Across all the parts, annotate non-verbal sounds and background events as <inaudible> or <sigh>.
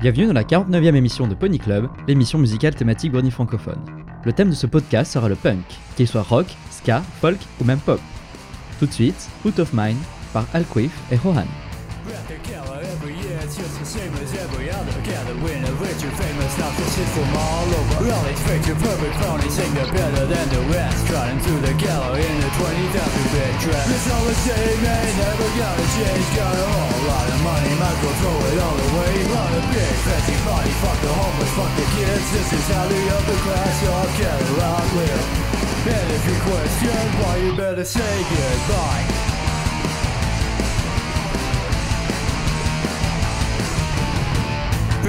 Bienvenue dans la 49e émission de Pony Club, l'émission musicale thématique Brony francophone. Le thème de ce podcast sera le punk, qu'il soit rock, ska, folk ou même pop. Tout de suite, Out of Mind par Alquif et Rohan. Is from all over these fakes perfect phony, sing they're better than the rest. Trotting through the gallery in a 20,000 bit dress. It's all the same, ain't never gonna change. Got a whole lot of money, might go throw it all away. Run a big fancy party, fuck the homeless, fuck the kids. This is how the upper class all get around live And if you question why, you better say goodbye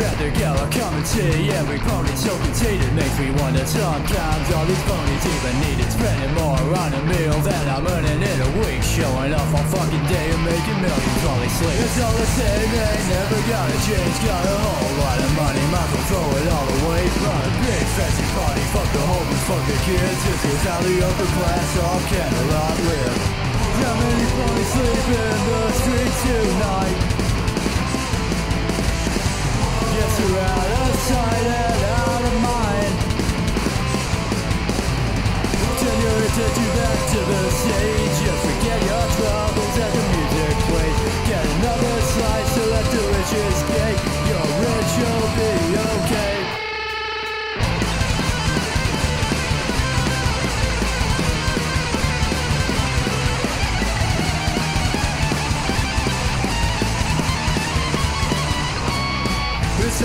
Rather go a commentary Every pony so conceited Makes me wonder sometimes All these ponies even needed Spending more on a meal Than I'm earning in a week Showing off all fucking day And making millions while they sleep It's all the same Ain't never gonna change Got a whole lot of money Might as well throw it all away Run a big fancy party Fuck the homeless, fuck the kids This is how the upper class All can a lot live How many ponies sleep in the streets tonight? You're out of sight and out of mind.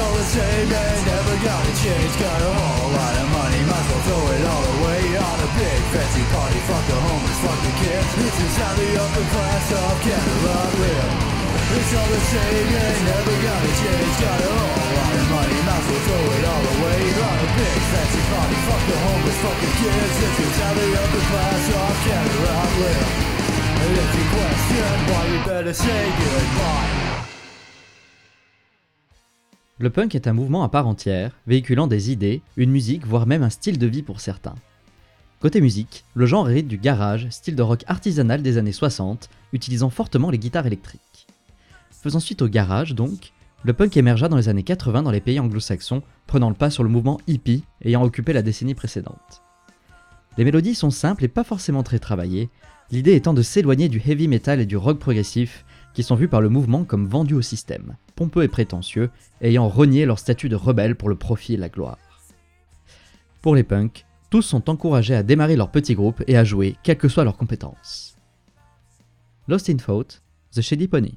All the same, ain't never gonna change Got a whole lot of money, might as well throw it all away On a big fancy party, fuck the homeless, fuck the kids This is how the upper class of Canada live It's all the same, ain't never gonna change Got a whole lot of money, might as well throw it all away On a big fancy party, fuck the homeless, fuck the kids This is how the upper class of Canada live And if you question why, you better say goodbye Le punk est un mouvement à part entière, véhiculant des idées, une musique, voire même un style de vie pour certains. Côté musique, le genre hérite du garage, style de rock artisanal des années 60, utilisant fortement les guitares électriques. Faisant suite au garage donc, le punk émergea dans les années 80 dans les pays anglo-saxons, prenant le pas sur le mouvement hippie ayant occupé la décennie précédente. Les mélodies sont simples et pas forcément très travaillées, l'idée étant de s'éloigner du heavy metal et du rock progressif qui sont vus par le mouvement comme vendus au système, pompeux et prétentieux, ayant renié leur statut de rebelle pour le profit et la gloire. Pour les punks, tous sont encouragés à démarrer leur petit groupe et à jouer, quelles que soient leurs compétences. Lost in Thought, The Shady Pony.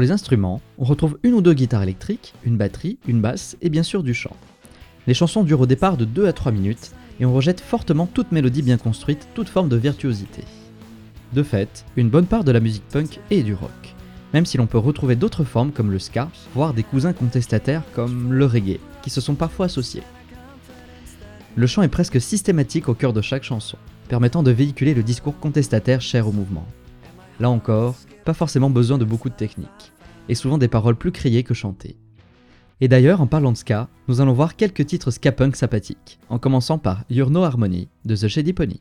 Pour les instruments, on retrouve une ou deux guitares électriques, une batterie, une basse et bien sûr du chant. Les chansons durent au départ de 2 à 3 minutes et on rejette fortement toute mélodie bien construite, toute forme de virtuosité. De fait, une bonne part de la musique punk est du rock, même si l'on peut retrouver d'autres formes comme le ska, voire des cousins contestataires comme le reggae, qui se sont parfois associés. Le chant est presque systématique au cœur de chaque chanson, permettant de véhiculer le discours contestataire cher au mouvement. Là encore, pas forcément besoin de beaucoup de technique, et souvent des paroles plus criées que chantées. Et d'ailleurs, en parlant de ska, nous allons voir quelques titres ska punk sympathiques, en commençant par Your No Harmony de The Shady Pony.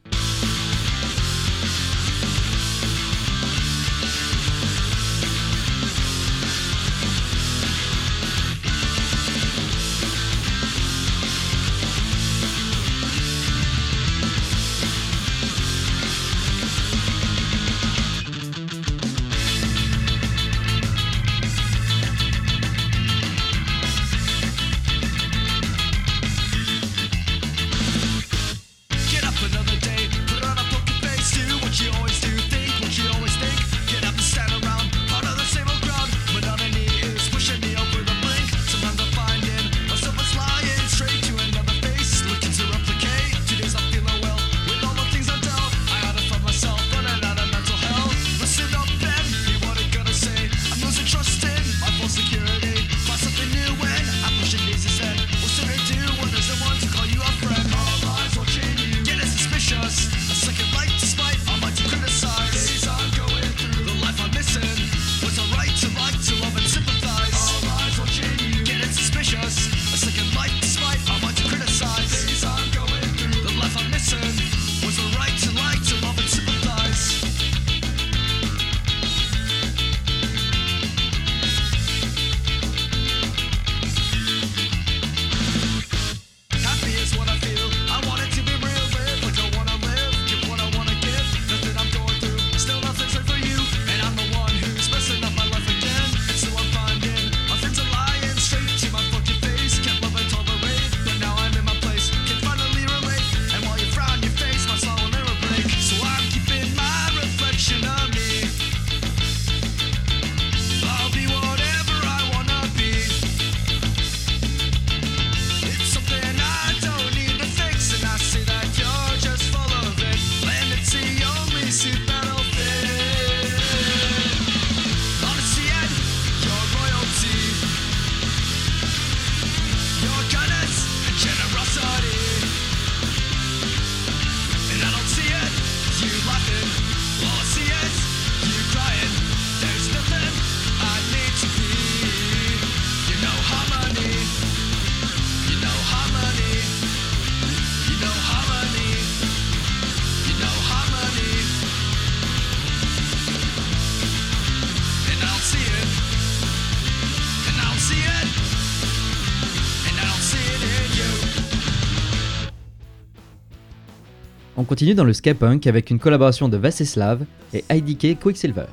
On continue dans le ska punk avec une collaboration de Vaseslav et IDK Quicksilver,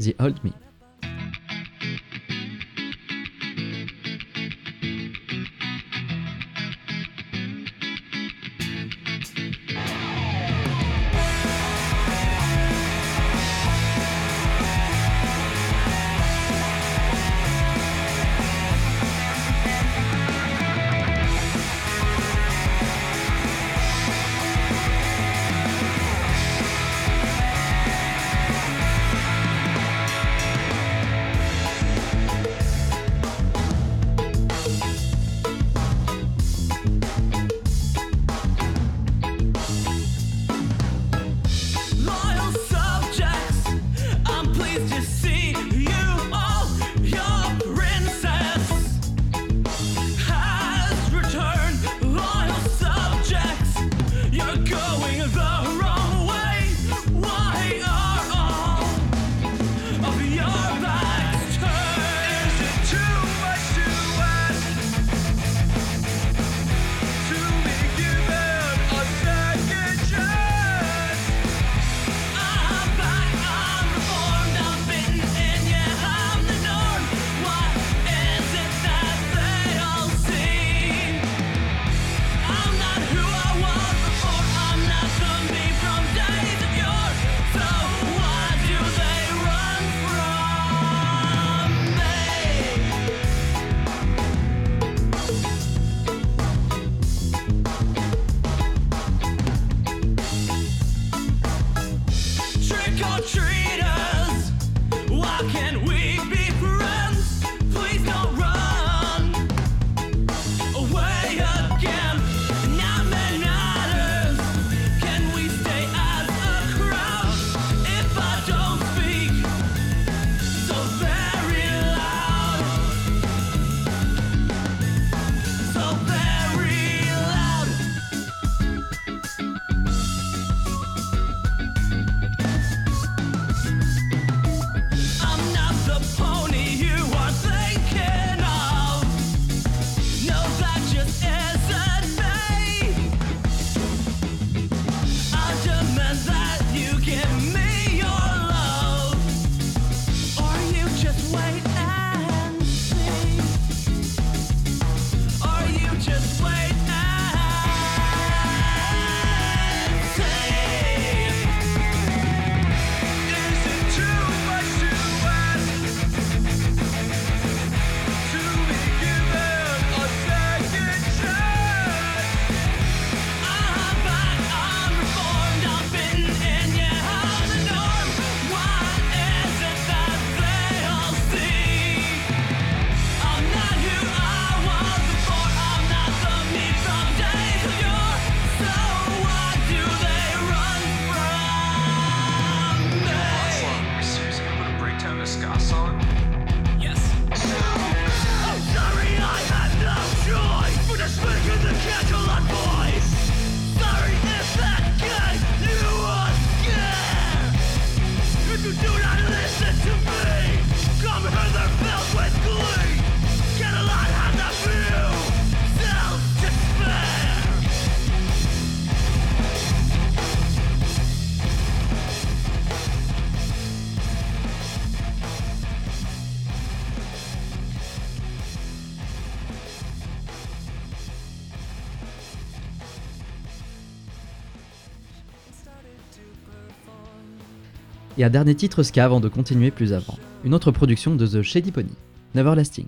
The Old Me. True. Dernier titre ska avant de continuer plus avant. Une autre production de The Shady Pony, Neverlasting.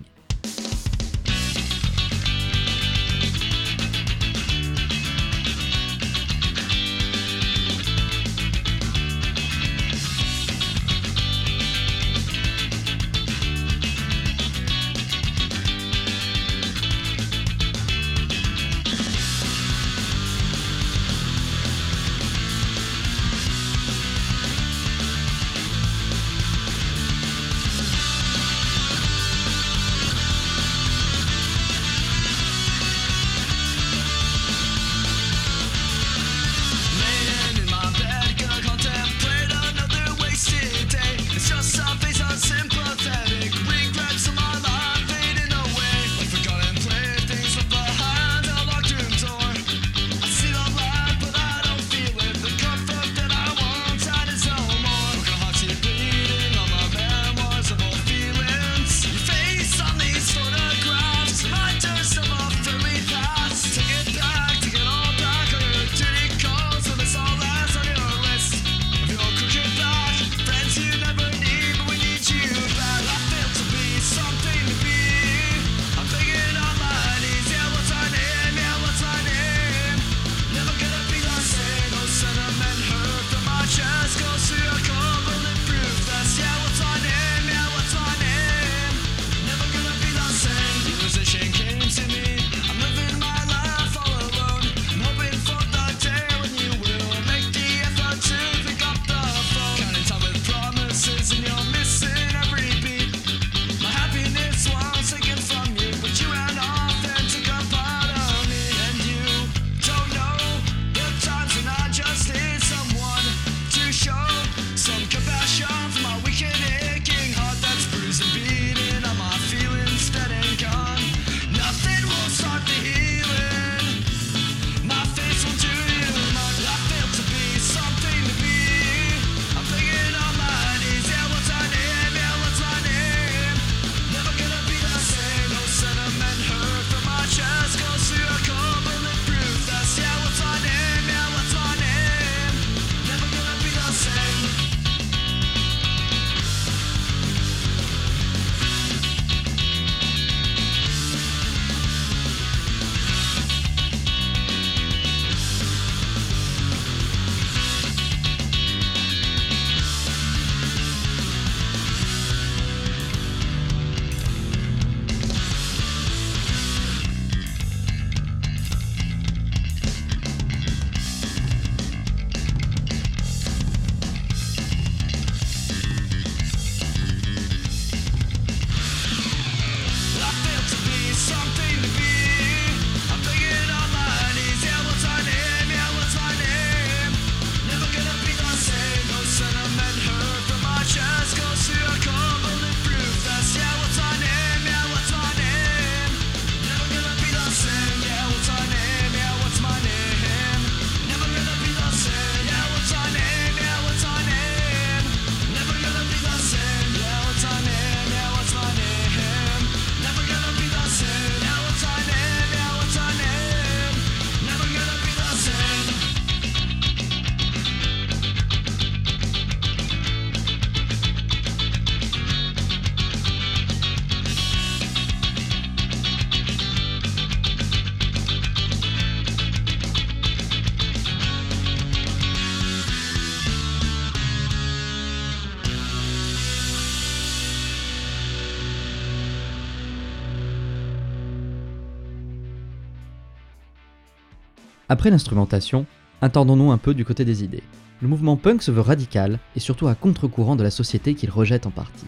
Après l'instrumentation, attendons-nous un peu du côté des idées. Le mouvement punk se veut radical et surtout à contre-courant de la société qu'il rejette en partie.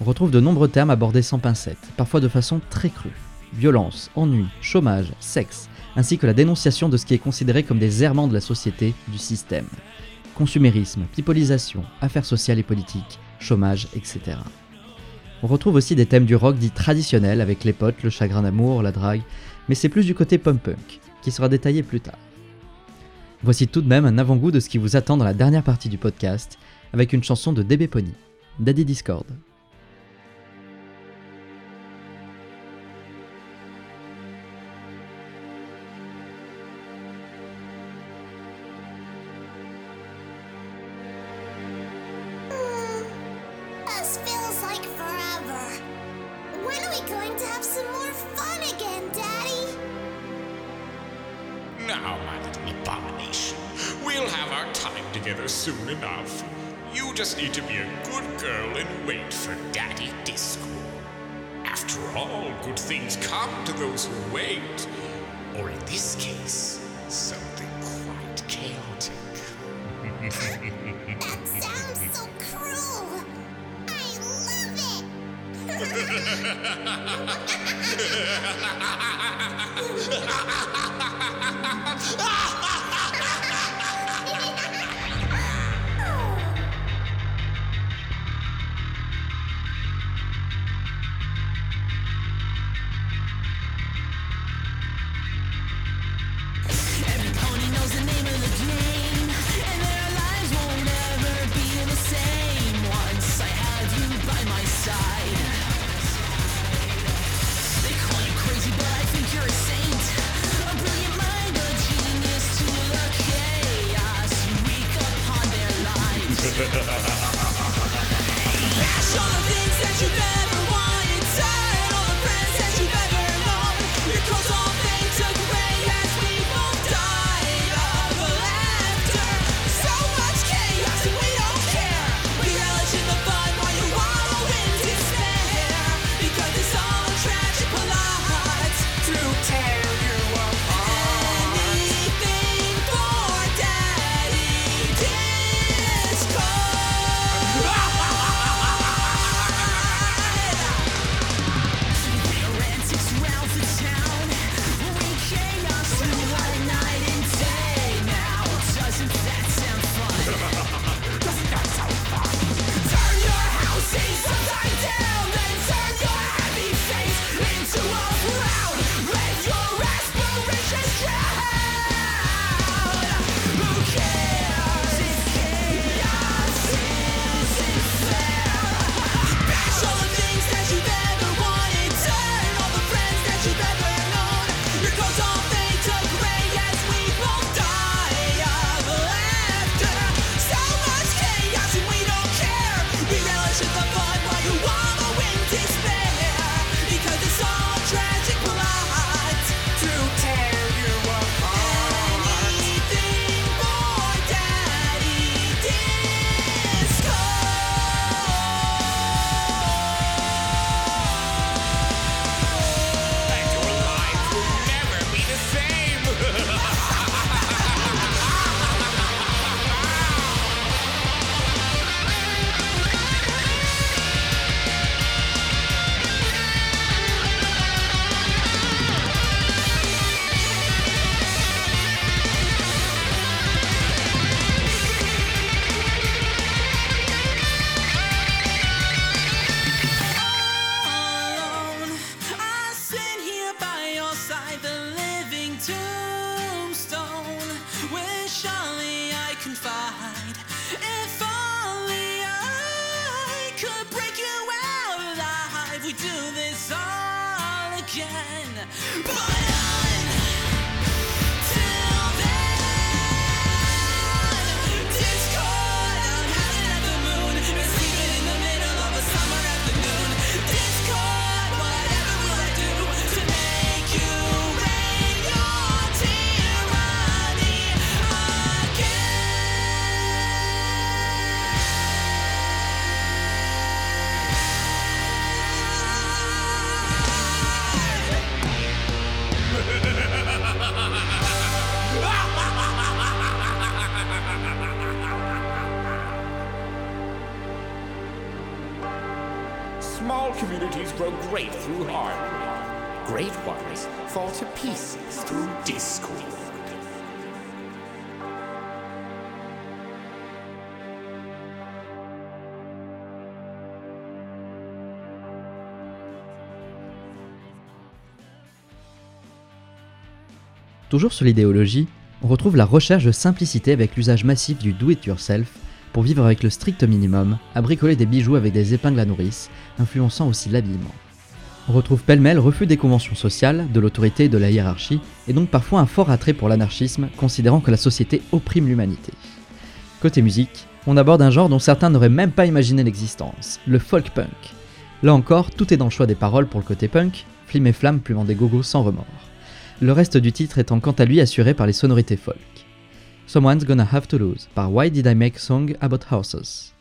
On retrouve de nombreux termes abordés sans pincettes, parfois de façon très crue. Violence, ennui, chômage, sexe, ainsi que la dénonciation de ce qui est considéré comme des errements de la société, du système. Consumérisme, pipolisation, affaires sociales et politiques, chômage, etc. On retrouve aussi des thèmes du rock dit traditionnel avec les potes, le chagrin d'amour, la drague, mais c'est plus du côté punk-punk qui sera détaillé plus tard. Voici tout de même un avant-goût de ce qui vous attend dans la dernière partie du podcast, avec une chanson de DB Pony, Daddy Discord. Now, my little abomination, we'll have our time together soon enough. You just need to be a good girl and wait for Daddy Disco. After all, good things come to those who wait. Or in this case, something quite chaotic. That sounds so cruel. I love <laughs> <laughs> Toujours sur l'idéologie, on retrouve la recherche de simplicité avec l'usage massif du do-it-yourself pour vivre avec le strict minimum, à bricoler des bijoux avec des épingles à nourrice, influençant aussi l'habillement. On retrouve pêle-mêle refus des conventions sociales, de l'autorité et de la hiérarchie, et donc parfois un fort attrait pour l'anarchisme, considérant que la société opprime l'humanité. Côté musique, on aborde un genre dont certains n'auraient même pas imaginé l'existence, le folk punk. Là encore, tout est dans le choix des paroles pour le côté punk, flim et flamme plumant des gogos sans remords le reste du titre étant quant à lui assuré par les sonorités folk. Someone's Gonna Have to Lose par Why Did I Make Song About Horses.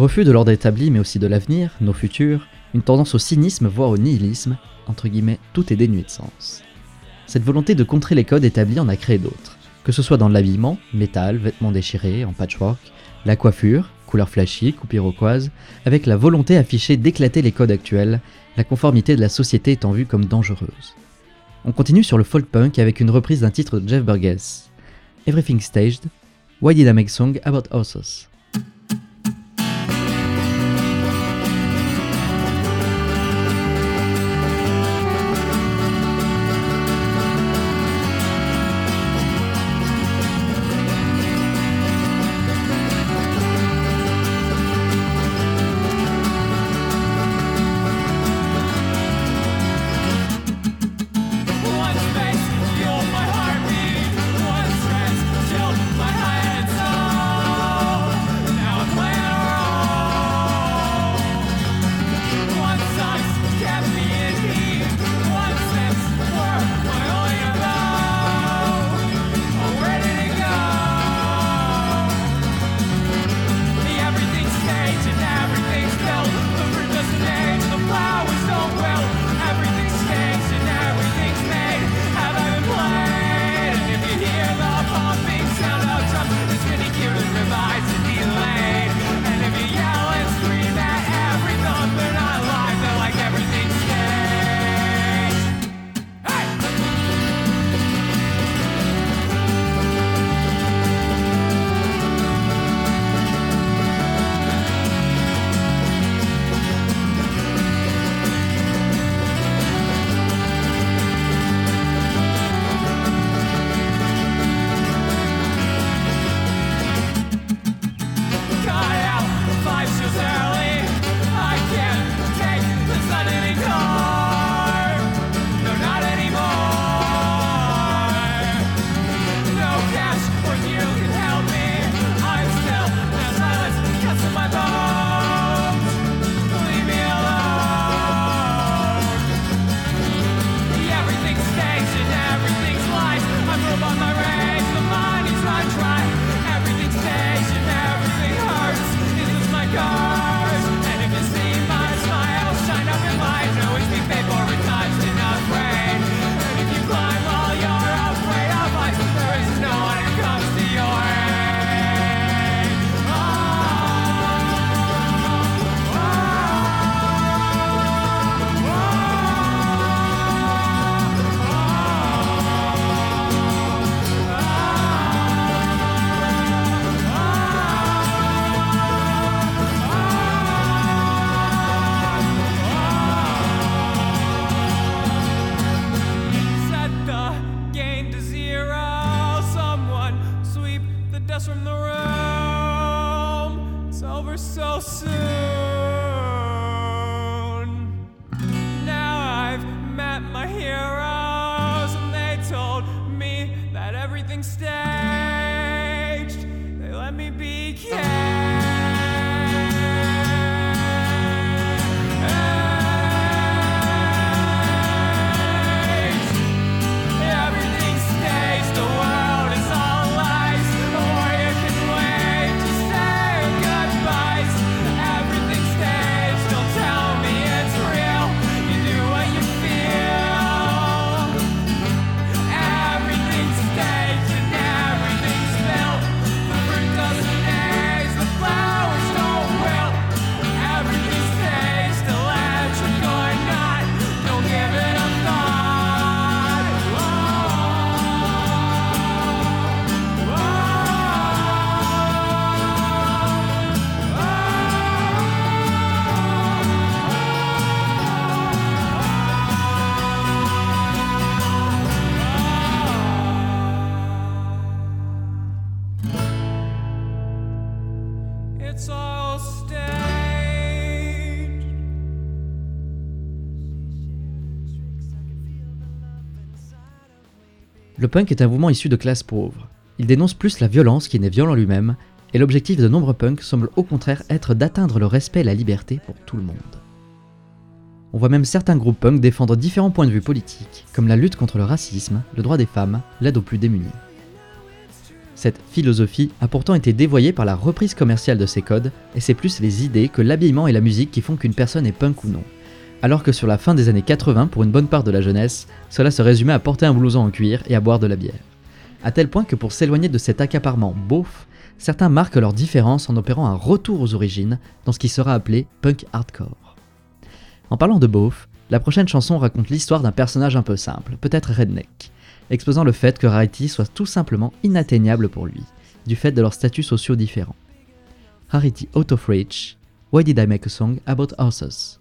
Refus de l'ordre établi, mais aussi de l'avenir, nos futurs, une tendance au cynisme, voire au nihilisme, entre guillemets, tout est dénué de sens. Cette volonté de contrer les codes établis en a créé d'autres, que ce soit dans l'habillement, métal, vêtements déchirés, en patchwork, la coiffure, couleur flashy, coupe iroquoise, avec la volonté affichée d'éclater les codes actuels, la conformité de la société étant vue comme dangereuse. On continue sur le folk punk avec une reprise d'un titre de Jeff Burgess, Everything Staged, Why Did I Make Song About Horses? Est un mouvement issu de classes pauvres. Il dénonce plus la violence qui n'est violent lui-même, et l'objectif de nombreux punks semble au contraire être d'atteindre le respect et la liberté pour tout le monde. On voit même certains groupes punk défendre différents points de vue politiques, comme la lutte contre le racisme, le droit des femmes, l'aide aux plus démunis. Cette philosophie a pourtant été dévoyée par la reprise commerciale de ces codes, et c'est plus les idées que l'habillement et la musique qui font qu'une personne est punk ou non. Alors que sur la fin des années 80, pour une bonne part de la jeunesse, cela se résumait à porter un blouson en cuir et à boire de la bière. À tel point que pour s'éloigner de cet accaparement beauf, certains marquent leur différence en opérant un retour aux origines dans ce qui sera appelé punk hardcore. En parlant de beauf, la prochaine chanson raconte l'histoire d'un personnage un peu simple, peut-être redneck, exposant le fait que Rarity soit tout simplement inatteignable pour lui, du fait de leurs statuts sociaux différents. Rarity Out of Reach, Why Did I Make a Song About Horses?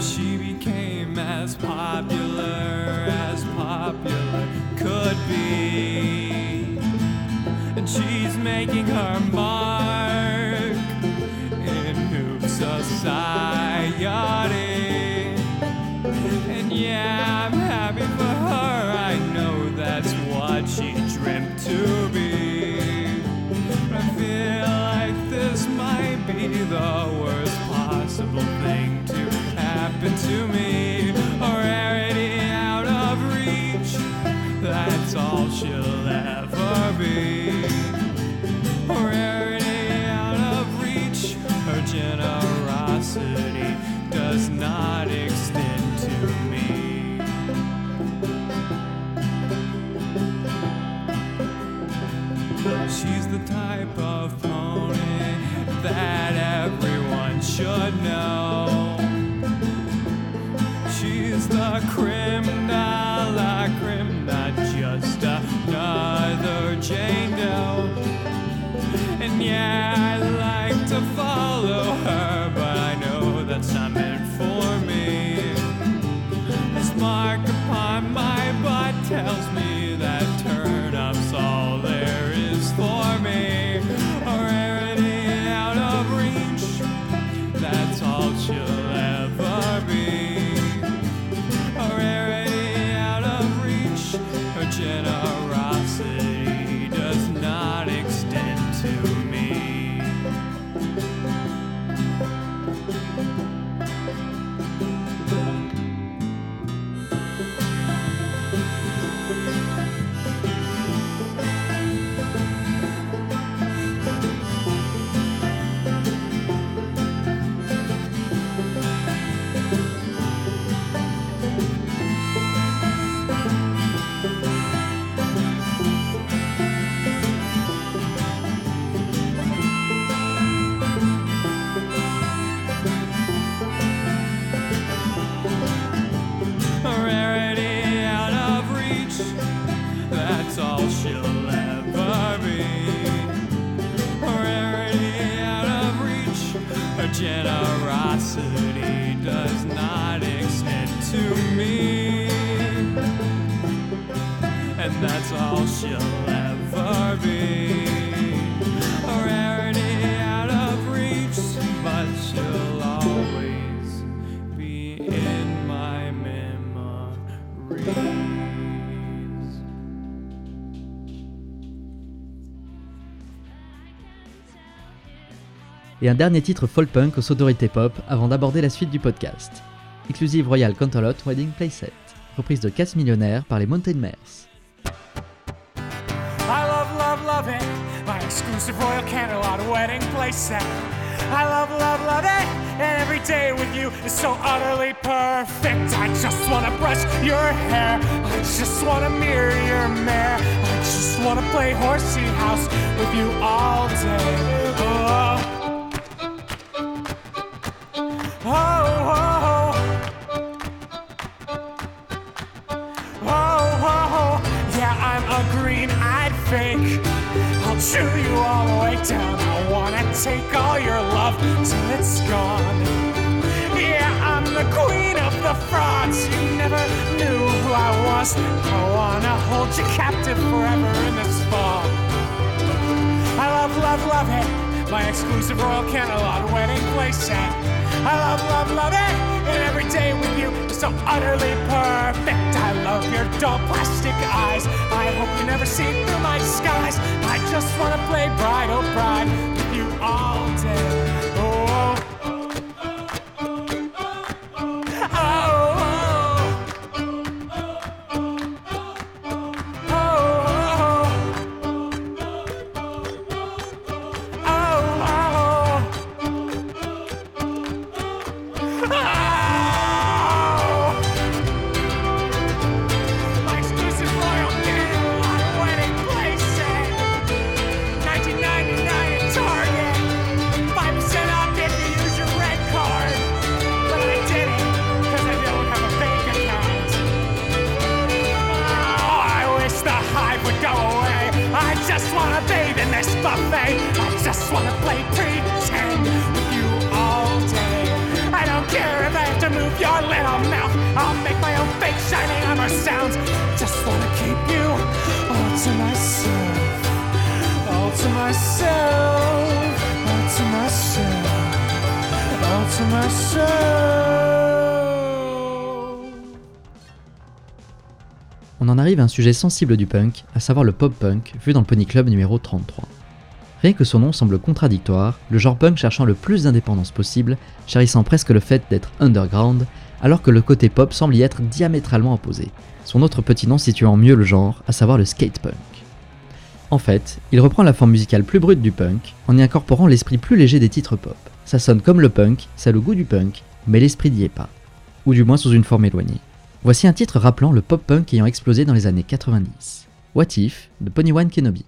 She became as popular as popular could be. And she's making her mark should Et un dernier titre folk punk aux sonorités pop avant d'aborder la suite du podcast. Exclusive Royal Canterlot Wedding Playset, reprise de 4 millionnaires par les Mountain Mares. I love, love, love it. My exclusive Royal Canterlot wedding playset. I love, love, love it. And every day with you is so utterly perfect. I just wanna brush your hair. I just wanna mirror your mare. I just wanna play horsey house with you all day. Oh, fake. I'll chew you all the way down. I wanna take all your love till it's gone. Yeah, I'm the queen of the frauds. You never knew who I was. I wanna hold you captive forever in this fall. I love, love, love it. My exclusive Royal Canterlot wedding playset. I love, love, love it. And every day with you is so utterly perfect. I love your dull plastic eyes. I hope you never see through my disguise. I just wanna play bride, oh bride, with you all day. In this buffet. I just wanna play pretend with you all day. I don't care if I have to move your little mouth. I'll make my own fake shining armor sounds. Just wanna keep you all to myself. All to myself. All to myself. All to myself. On en arrive à un sujet sensible du punk, à savoir le pop-punk, vu dans le Pony Club numéro 33. Rien que son nom semble contradictoire, le genre punk cherchant le plus d'indépendance possible, chérissant presque le fait d'être underground, alors que le côté pop semble y être diamétralement opposé. Son autre petit nom situant mieux le genre, à savoir le skate punk. En fait, il reprend la forme musicale plus brute du punk, en y incorporant l'esprit plus léger des titres pop. Ça sonne comme le punk, ça a le goût du punk, mais l'esprit n'y est pas. Ou du moins sous une forme éloignée. Voici un titre rappelant le pop-punk ayant explosé dans les années 90. What If de Ponyone Kenobi.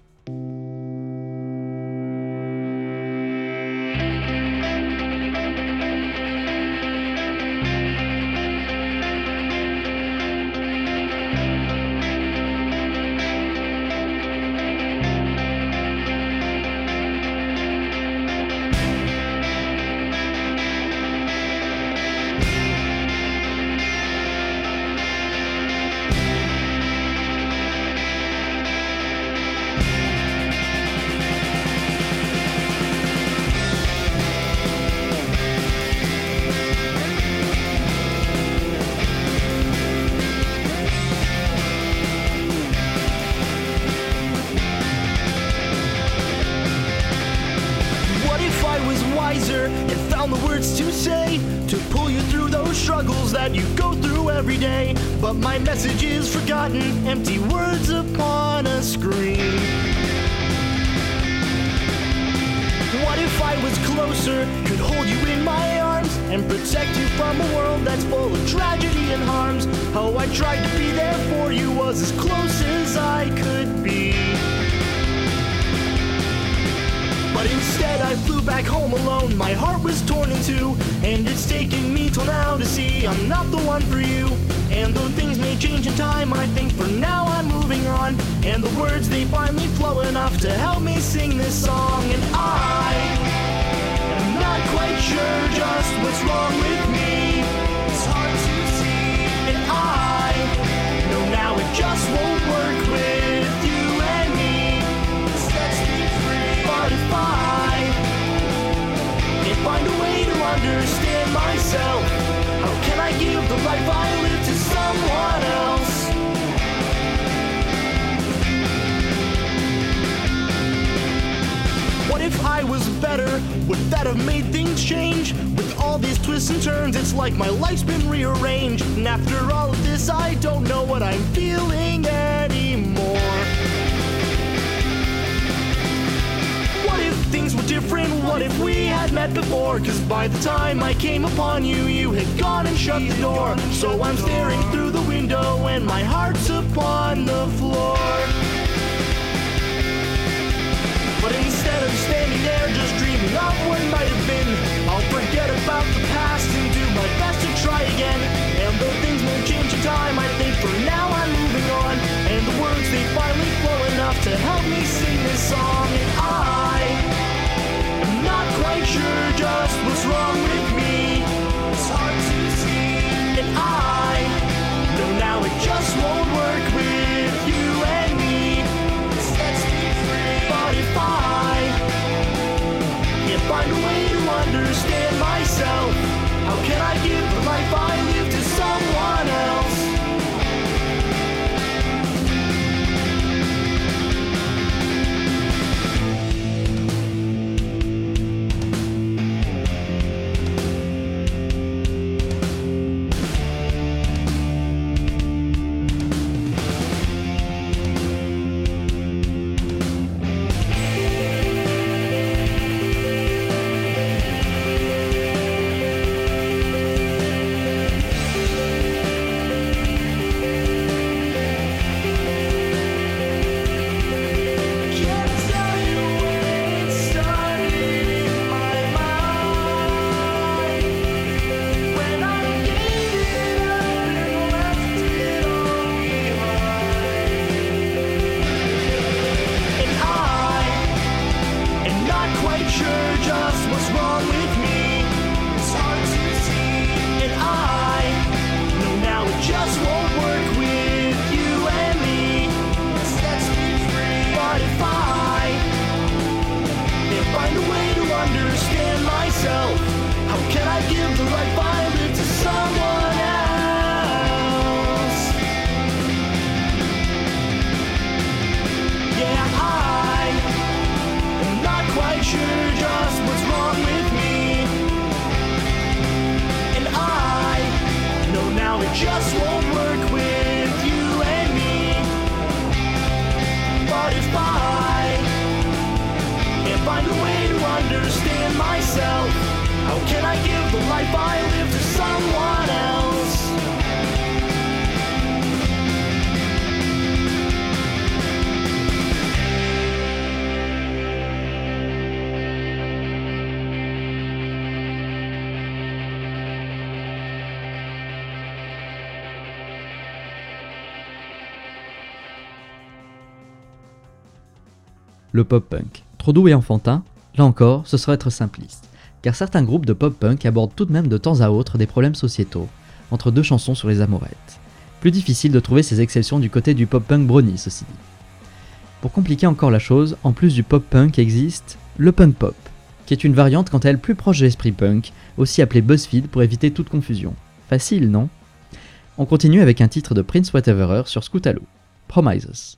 Words to say to pull you through those struggles that you go through every day? But my message is forgotten, empty words upon a screen. What if I was closer, could hold you in my arms and protect you from a world that's full of tragedy and harms? How I tried to be there for you was as close as I could be. But instead I flew back home alone. My heart was torn in two And it's taken me till now to see I'm not the one for you. And though things may change in time I think for now I'm moving on. And the words they finally flow enough To help me sing this song. And I am not quite sure just what's wrong with me. It's hard to see. And I know now it just won't work with find a way to understand myself, how can I give the life I live to someone else? What if I was better? Would that have made things change? With all these twists and turns, it's like my life's been rearranged. And after all of this, I don't know what I'm feeling What if we had met before? Cause by the time I came upon you, you had gone and shut the door. So I'm staring through the window and my heart's upon the floor. But instead of standing there just dreaming of what might have been, I'll forget about the past and do my best to try again. And though things may change in time, I think for now I'm moving on. And the words they finally flow enough to help me sing this song. And I sure just what's wrong with me. pop-punk. Trop doux et enfantin Là encore, ce serait être simpliste. Car certains groupes de pop-punk abordent tout de même de temps à autre des problèmes sociétaux, entre deux chansons sur les amourettes. Plus difficile de trouver ces exceptions du côté du pop-punk brony, ceci dit. Pour compliquer encore la chose, en plus du pop-punk existe le punk-pop, qui est une variante quant à elle plus proche de l'esprit punk, aussi appelé BuzzFeed pour éviter toute confusion. Facile, non? On continue avec un titre de Prince Whateverer sur Scootaloo, Promises.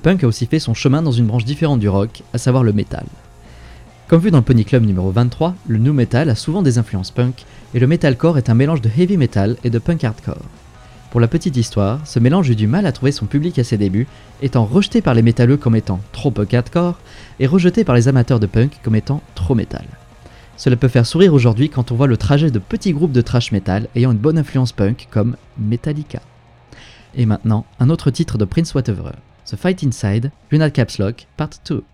Punk a aussi fait son chemin dans une branche différente du rock, à savoir le metal. Comme vu dans le Pony Club numéro 23, le nu metal a souvent des influences punk, et le metalcore est un mélange de heavy metal et de punk hardcore. Pour la petite histoire, ce mélange eut du mal à trouver son public à ses débuts, étant rejeté par les métalleux comme étant trop punk hardcore, et rejeté par les amateurs de punk comme étant trop metal. Cela peut faire sourire aujourd'hui quand on voit le trajet de petits groupes de thrash metal ayant une bonne influence punk comme Metallica. Et maintenant, un autre titre de Prince Whatever, The Fight Inside, Lunar Caps Lock, Part 2.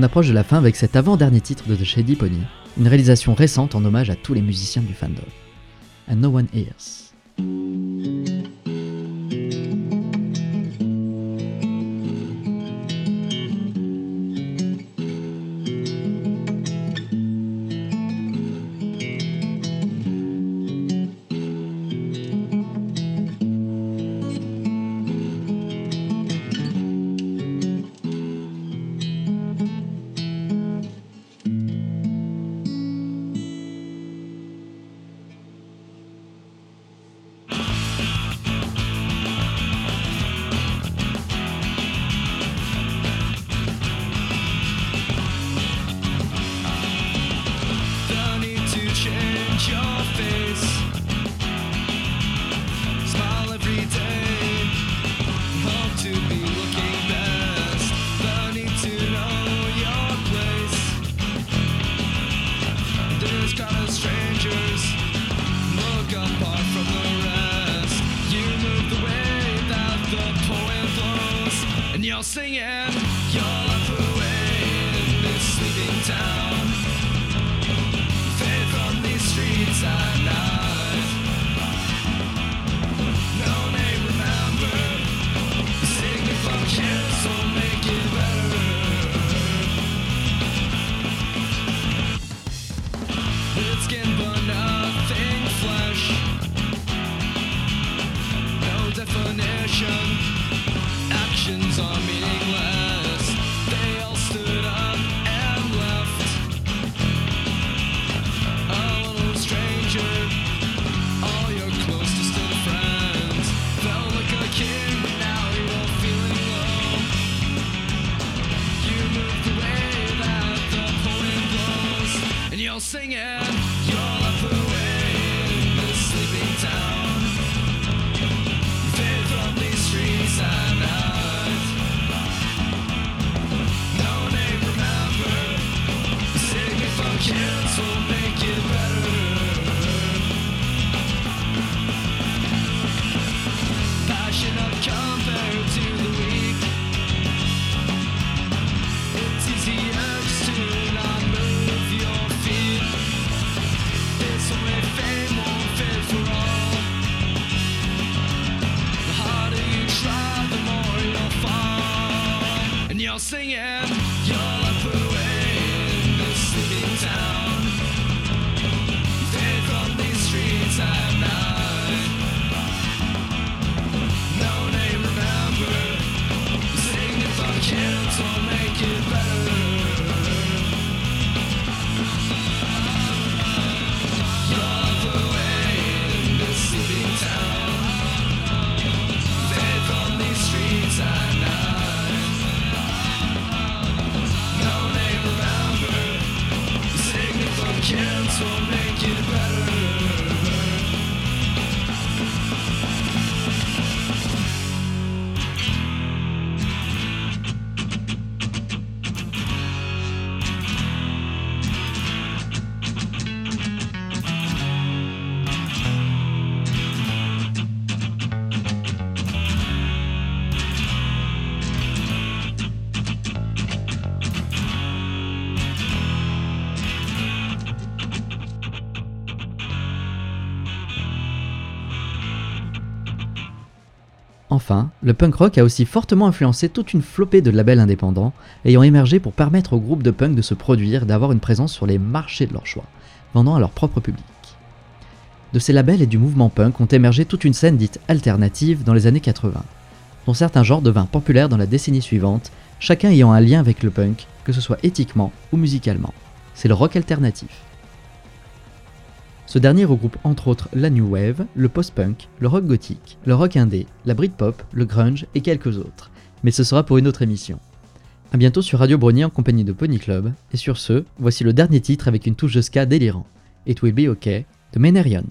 On approche de la fin avec cet avant-dernier titre de The Shady Pony, une réalisation récente en hommage à tous les musiciens du fandom. And No One Hears. Le punk rock a aussi fortement influencé toute une flopée de labels indépendants, ayant émergé pour permettre aux groupes de punk de se produire d'avoir une présence sur les marchés de leur choix, vendant à leur propre public. De ces labels et du mouvement punk ont émergé toute une scène dite alternative dans les années 80, dont certains genres devinrent populaires dans la décennie suivante, chacun ayant un lien avec le punk, que ce soit éthiquement ou musicalement. C'est le rock alternatif. Ce dernier regroupe entre autres la new wave, le post-punk, le rock gothique, le rock indé, la britpop, le grunge et quelques autres. Mais ce sera pour une autre émission. A bientôt sur Radio Brony en compagnie de Pony Club, et sur ce, voici le dernier titre avec une touche de ska délirant. It Will Be OK de Menerion.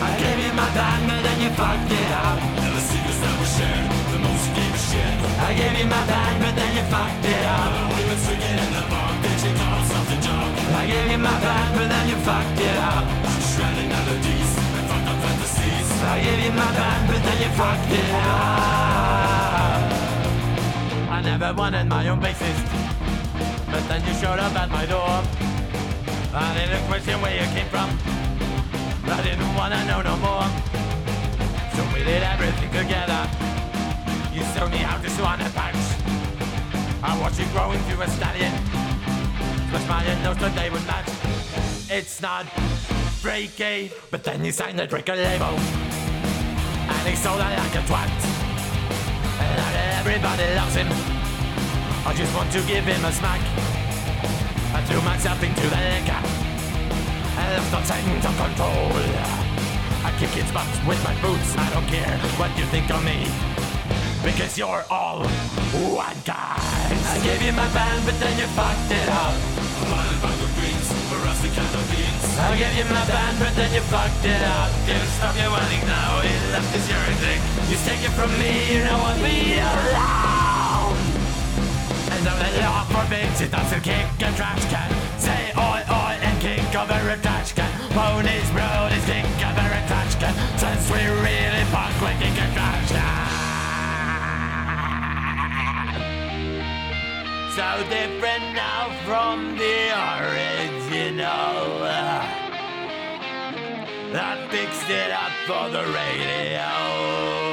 I gave you my time and then you fucked it up. The secrets that were shared, the most gave a shit. I gave you my band, but then you fucked it up. We've been swinging in the bar, bitch, you called something junk. I gave you my band, but then you fucked it up. Melodies and fucked up fantasies. I gave you my but then you fucked it up. I never wanted my own bassist, but then you showed up at my door. I didn't question where you came from. I didn't wanna know no more. So we did everything together. You showed me how to swan a punch. I watched you grow into a stallion. But my nose today would match. It's not freaky, but then you signed the record label. And he sold it like a twat. And everybody loves him. I just want to give him a smack. I threw myself into the liquor. Left Titan to control. I kick its butts with my boots. I don't care what you think of me. Because you're all one guy. I gave you my band, but then you fucked it up. I gave you my band, but then you fucked it up. Can't stop you wanting now. It left is your thing. You take it from me, you don't want me alone. And the law forbids it doesn't kick a trash can Say oi oi kick over a trash can Ponies, brodies, kick over a trash can Since we really punk, we kick a trash So different now from the original. I fixed it up for the radio